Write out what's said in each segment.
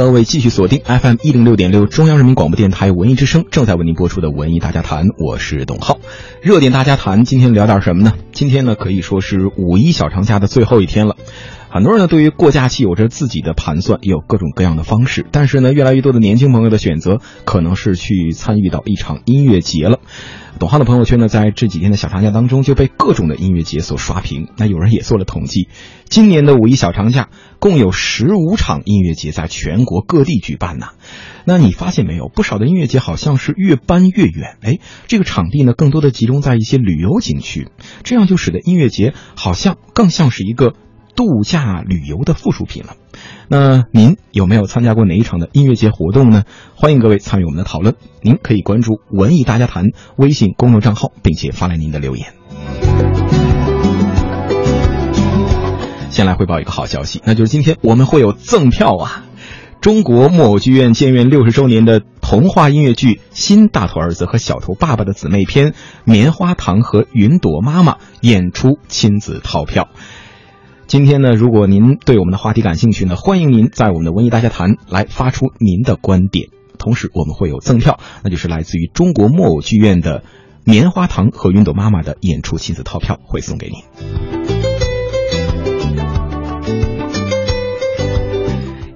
各位继续锁定 FM 一零六点六中央人民广播电台文艺之声，正在为您播出的文艺大家谈，我是董浩。热点大家谈，今天聊点什么呢？今天呢可以说是五一小长假的最后一天了。很多人呢对于过假期有着自己的盘算，也有各种各样的方式。但是呢，越来越多的年轻朋友的选择可能是去参与到一场音乐节了。董浩的朋友圈呢，在这几天的小长假当中就被各种的音乐节所刷屏。那有人也做了统计，今年的五一小长假共有十五场音乐节在全国各地举办呢。那你发现没有，不少的音乐节好像是越搬越远，哎，这个场地呢更多的集中在一些旅游景区，这样就使得音乐节好像更像是一个。度假旅游的附属品了。那您有没有参加过哪一场的音乐节活动呢？欢迎各位参与我们的讨论。您可以关注“文艺大家谈”微信公众账号，并且发来您的留言。先来汇报一个好消息，那就是今天我们会有赠票啊！中国木偶剧院建院六十周年的童话音乐剧《新大头儿子和小头爸爸》的姊妹篇《棉花糖和云朵妈妈》演出亲子套票。今天呢，如果您对我们的话题感兴趣呢，欢迎您在我们的文艺大家谈来发出您的观点。同时，我们会有赠票，那就是来自于中国木偶剧院的《棉花糖和云朵妈妈》的演出亲子套票会送给您。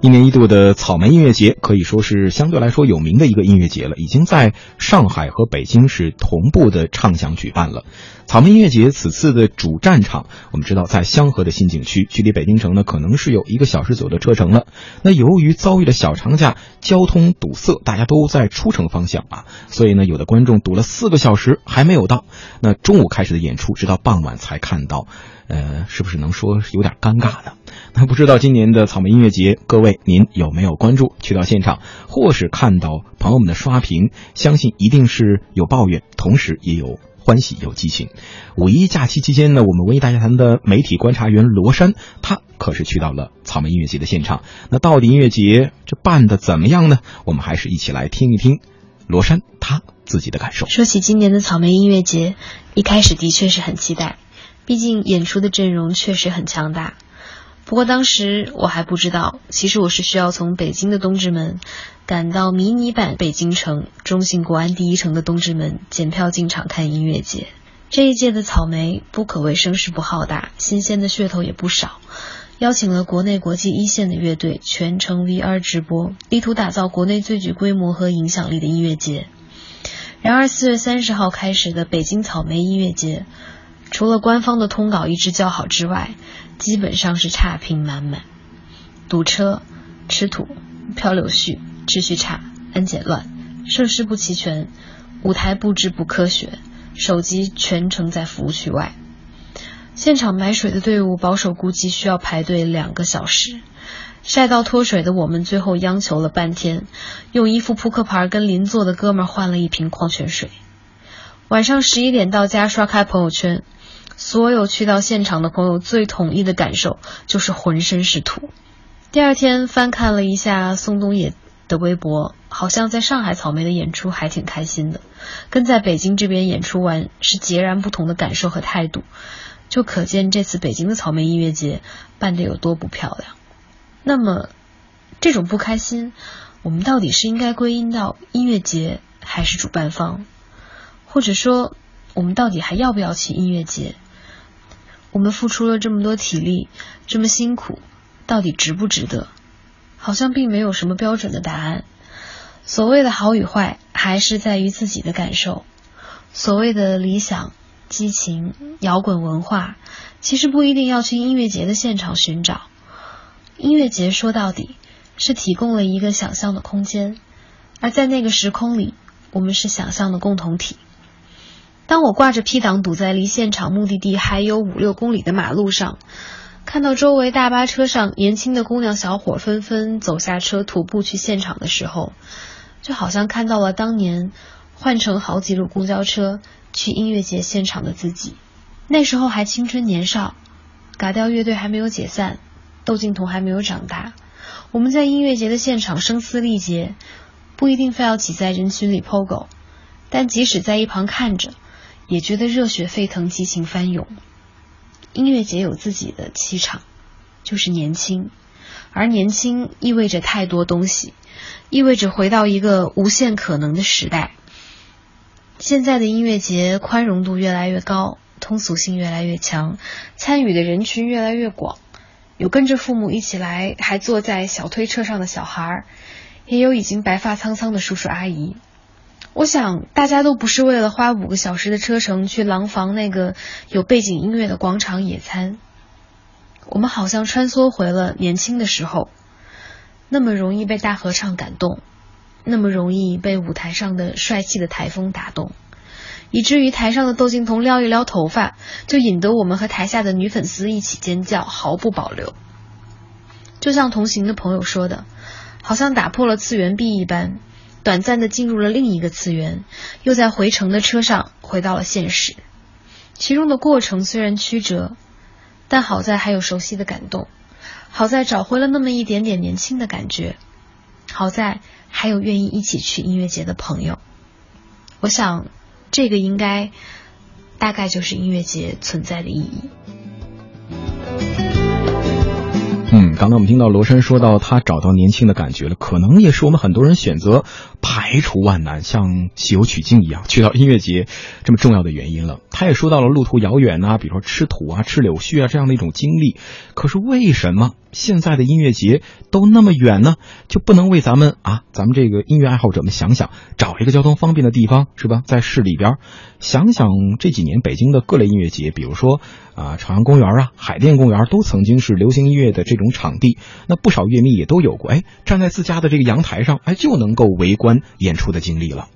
一年一度的草莓音乐节可以说是相对来说有名的一个音乐节了，已经在上海和北京是同步的畅想举办了。草莓音乐节此次的主战场，我们知道在香河的新景区，距离北京城呢可能是有一个小时左右的车程了。那由于遭遇了小长假，交通堵塞，大家都在出城方向啊，所以呢有的观众堵了四个小时还没有到。那中午开始的演出，直到傍晚才看到。呃，是不是能说有点尴尬呢？那不知道今年的草莓音乐节，各位您有没有关注？去到现场，或是看到朋友们的刷屏，相信一定是有抱怨，同时也有欢喜，有激情。五一假期期间呢，我们文艺大家谈的媒体观察员罗山，他可是去到了草莓音乐节的现场。那到底音乐节这办的怎么样呢？我们还是一起来听一听罗山他自己的感受。说起今年的草莓音乐节，一开始的确是很期待。毕竟演出的阵容确实很强大，不过当时我还不知道，其实我是需要从北京的东直门赶到迷你版北京城中信国安第一城的东直门检票进场看音乐节。这一届的草莓不可谓声势不浩大，新鲜的噱头也不少，邀请了国内国际一线的乐队，全程 VR 直播，力图打造国内最具规模和影响力的音乐节。然而四月三十号开始的北京草莓音乐节。除了官方的通稿一直较好之外，基本上是差评满满，堵车、吃土、漂流絮、秩序差、安检乱、设施不齐全、舞台布置不科学、手机全程在服务区外。现场买水的队伍保守估计需要排队两个小时，晒到脱水的我们最后央求了半天，用一副扑克牌跟邻座的哥们换了一瓶矿泉水。晚上十一点到家刷开朋友圈。所有去到现场的朋友最统一的感受就是浑身是土。第二天翻看了一下宋冬野的微博，好像在上海草莓的演出还挺开心的，跟在北京这边演出完是截然不同的感受和态度，就可见这次北京的草莓音乐节办得有多不漂亮。那么，这种不开心，我们到底是应该归因到音乐节，还是主办方？或者说，我们到底还要不要去音乐节？我们付出了这么多体力，这么辛苦，到底值不值得？好像并没有什么标准的答案。所谓的好与坏，还是在于自己的感受。所谓的理想、激情、摇滚文化，其实不一定要去音乐节的现场寻找。音乐节说到底是提供了一个想象的空间，而在那个时空里，我们是想象的共同体。当我挂着 P 档堵在离现场目的地还有五六公里的马路上，看到周围大巴车上年轻的姑娘小伙纷纷走下车徒步去现场的时候，就好像看到了当年换乘好几路公交车去音乐节现场的自己。那时候还青春年少，嘎调乐队还没有解散，窦靖童还没有长大。我们在音乐节的现场声嘶力竭，不一定非要挤在人群里 POGO，但即使在一旁看着。也觉得热血沸腾，激情翻涌。音乐节有自己的气场，就是年轻，而年轻意味着太多东西，意味着回到一个无限可能的时代。现在的音乐节宽容度越来越高，通俗性越来越强，参与的人群越来越广，有跟着父母一起来，还坐在小推车上的小孩，也有已经白发苍苍的叔叔阿姨。我想，大家都不是为了花五个小时的车程去廊坊那个有背景音乐的广场野餐。我们好像穿梭回了年轻的时候，那么容易被大合唱感动，那么容易被舞台上的帅气的台风打动，以至于台上的窦靖童撩一撩头发，就引得我们和台下的女粉丝一起尖叫，毫不保留。就像同行的朋友说的，好像打破了次元壁一般。短暂的进入了另一个次元，又在回程的车上回到了现实。其中的过程虽然曲折，但好在还有熟悉的感动，好在找回了那么一点点年轻的感觉，好在还有愿意一起去音乐节的朋友。我想，这个应该大概就是音乐节存在的意义。刚刚我们听到罗山说到他找到年轻的感觉了，可能也是我们很多人选择排除万难，像西游取经一样去到音乐节这么重要的原因了。他也说到了路途遥远呐，比如说吃土啊、吃柳絮啊这样的一种经历。可是为什么现在的音乐节都那么远呢？就不能为咱们啊，咱们这个音乐爱好者们想想，找一个交通方便的地方，是吧？在市里边，想想这几年北京的各类音乐节，比如说啊朝阳公园啊、海淀公园，都曾经是流行音乐的这种场地。那不少乐迷也都有过，哎，站在自家的这个阳台上，哎，就能够围观演出的经历了。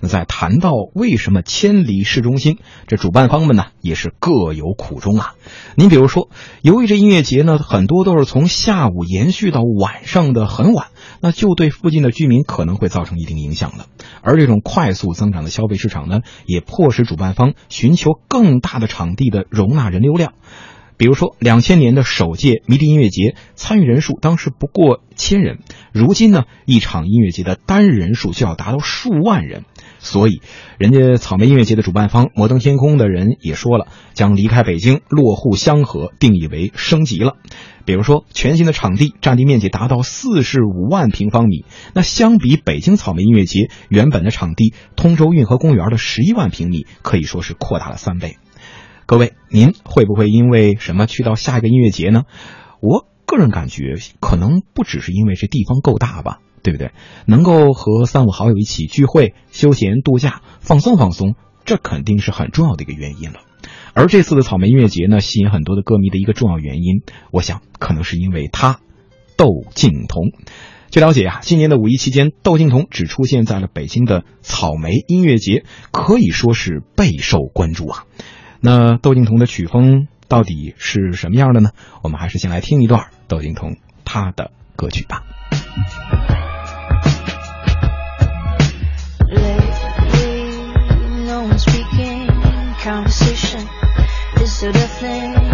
那在谈到为什么千里市中心，这主办方们呢也是各有苦衷啊。您比如说，由于这音乐节呢很多都是从下午延续到晚上的很晚，那就对附近的居民可能会造成一定影响了。而这种快速增长的消费市场呢，也迫使主办方寻求更大的场地的容纳人流量。比如说，两千年的首届迷笛音乐节参与人数当时不过千人，如今呢，一场音乐节的单日人数就要达到数万人。所以，人家草莓音乐节的主办方摩登天空的人也说了，将离开北京，落户香河，定义为升级了。比如说，全新的场地占地面积达到四十五万平方米，那相比北京草莓音乐节原本的场地通州运河公园的十一万平米，可以说是扩大了三倍。各位，您会不会因为什么去到下一个音乐节呢？我个人感觉，可能不只是因为这地方够大吧。对不对？能够和三五好友一起聚会、休闲度假、放松放松，这肯定是很重要的一个原因了。而这次的草莓音乐节呢，吸引很多的歌迷的一个重要原因，我想可能是因为他窦靖童。据了解啊，今年的五一期间，窦靖童只出现在了北京的草莓音乐节，可以说是备受关注啊。那窦靖童的曲风到底是什么样的呢？我们还是先来听一段窦靖童他的歌曲吧。conversation is so deafening.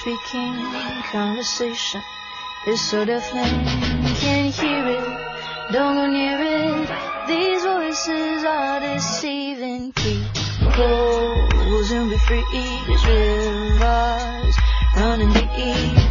Speaking conversation is so deafening. Can't hear it, don't go near it. These voices are deceiving. People soon be free as rivers running deep.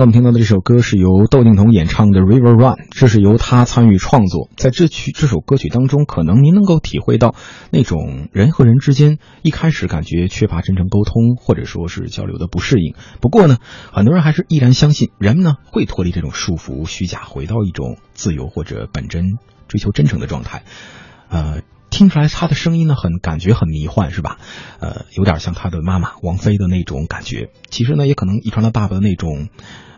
我们听到的这首歌是由窦靖童演唱的《River Run》，这是由他参与创作。在这曲这首歌曲当中，可能您能够体会到那种人和人之间一开始感觉缺乏真诚沟通，或者说是交流的不适应。不过呢，很多人还是依然相信人们呢会脱离这种束缚、虚假，回到一种自由或者本真、追求真诚的状态。呃，听出来他的声音呢，很感觉很迷幻，是吧？呃，有点像他的妈妈王菲的那种感觉。其实呢，也可能遗传了爸爸的那种。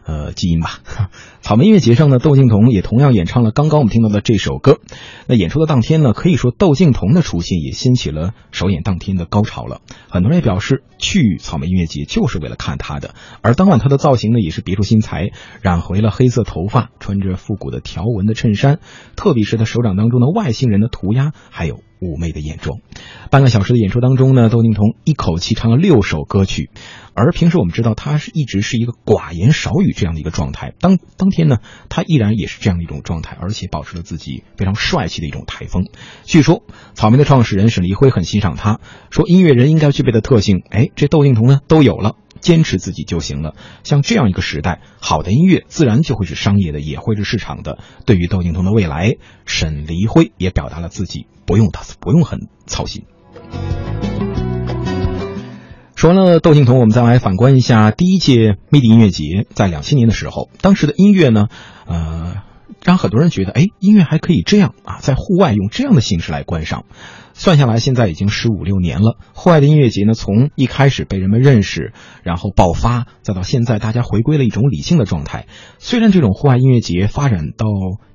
呃，基因吧。草莓音乐节上呢，窦靖童也同样演唱了刚刚我们听到的这首歌。那演出的当天呢，可以说窦靖童的出现也掀起了首演当天的高潮了。很多人也表示去草莓音乐节就是为了看他的。而当晚他的造型呢，也是别出心裁，染回了黑色头发，穿着复古的条纹的衬衫，特别是他手掌当中的外星人的涂鸦，还有妩媚的眼妆。半个小时的演出当中呢，窦靖童一口气唱了六首歌曲。而平时我们知道他是一直是一个寡言少语这样的一个状态，当当天呢，他依然也是这样的一种状态，而且保持了自己非常帅气的一种台风。据说草莓的创始人沈黎辉很欣赏他，说音乐人应该具备的特性，哎，这窦靖童呢都有了，坚持自己就行了。像这样一个时代，好的音乐自然就会是商业的，也会是市场的。对于窦靖童的未来，沈黎辉也表达了自己不用他不用很操心。说完了窦靖童，我们再来反观一下第一届迷笛音乐节，在两千年的时候，当时的音乐呢，呃，让很多人觉得，哎，音乐还可以这样啊，在户外用这样的形式来观赏。算下来，现在已经十五六年了。户外的音乐节呢，从一开始被人们认识，然后爆发，再到现在大家回归了一种理性的状态。虽然这种户外音乐节发展到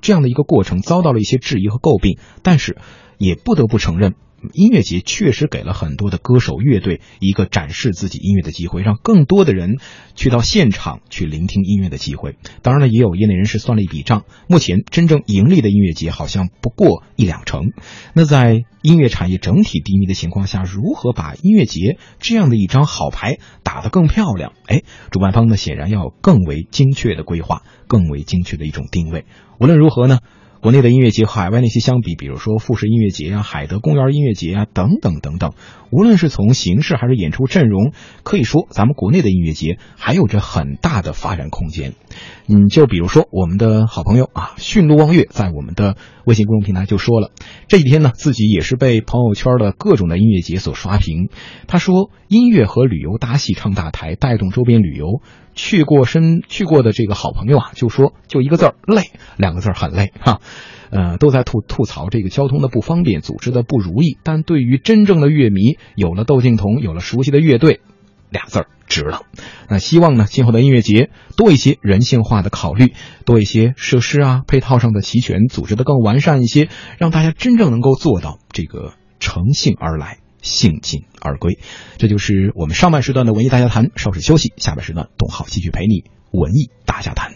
这样的一个过程，遭到了一些质疑和诟病，但是也不得不承认。音乐节确实给了很多的歌手、乐队一个展示自己音乐的机会，让更多的人去到现场去聆听音乐的机会。当然了，也有业内人士算了一笔账，目前真正盈利的音乐节好像不过一两成。那在音乐产业整体低迷的情况下，如何把音乐节这样的一张好牌打得更漂亮？哎，主办方呢显然要更为精确的规划，更为精确的一种定位。无论如何呢？国内的音乐节和海外那些相比，比如说富士音乐节啊、海德公园音乐节啊等等等等，无论是从形式还是演出阵容，可以说咱们国内的音乐节还有着很大的发展空间。嗯，就比如说我们的好朋友啊，驯鹿望月在我们的微信公众平台就说了，这几天呢自己也是被朋友圈的各种的音乐节所刷屏。他说，音乐和旅游搭戏唱大台，带动周边旅游。去过深去过的这个好朋友啊，就说就一个字儿累，两个字儿很累哈，呃，都在吐吐槽这个交通的不方便，组织的不如意。但对于真正的乐迷，有了窦靖童，有了熟悉的乐队，俩字儿值了。那希望呢，今后的音乐节多一些人性化的考虑，多一些设施啊配套上的齐全，组织的更完善一些，让大家真正能够做到这个乘兴而来，兴尽而归。这就是我们上半时段的文艺大家谈，稍事休息，下半时段董浩继续陪你文艺大家谈。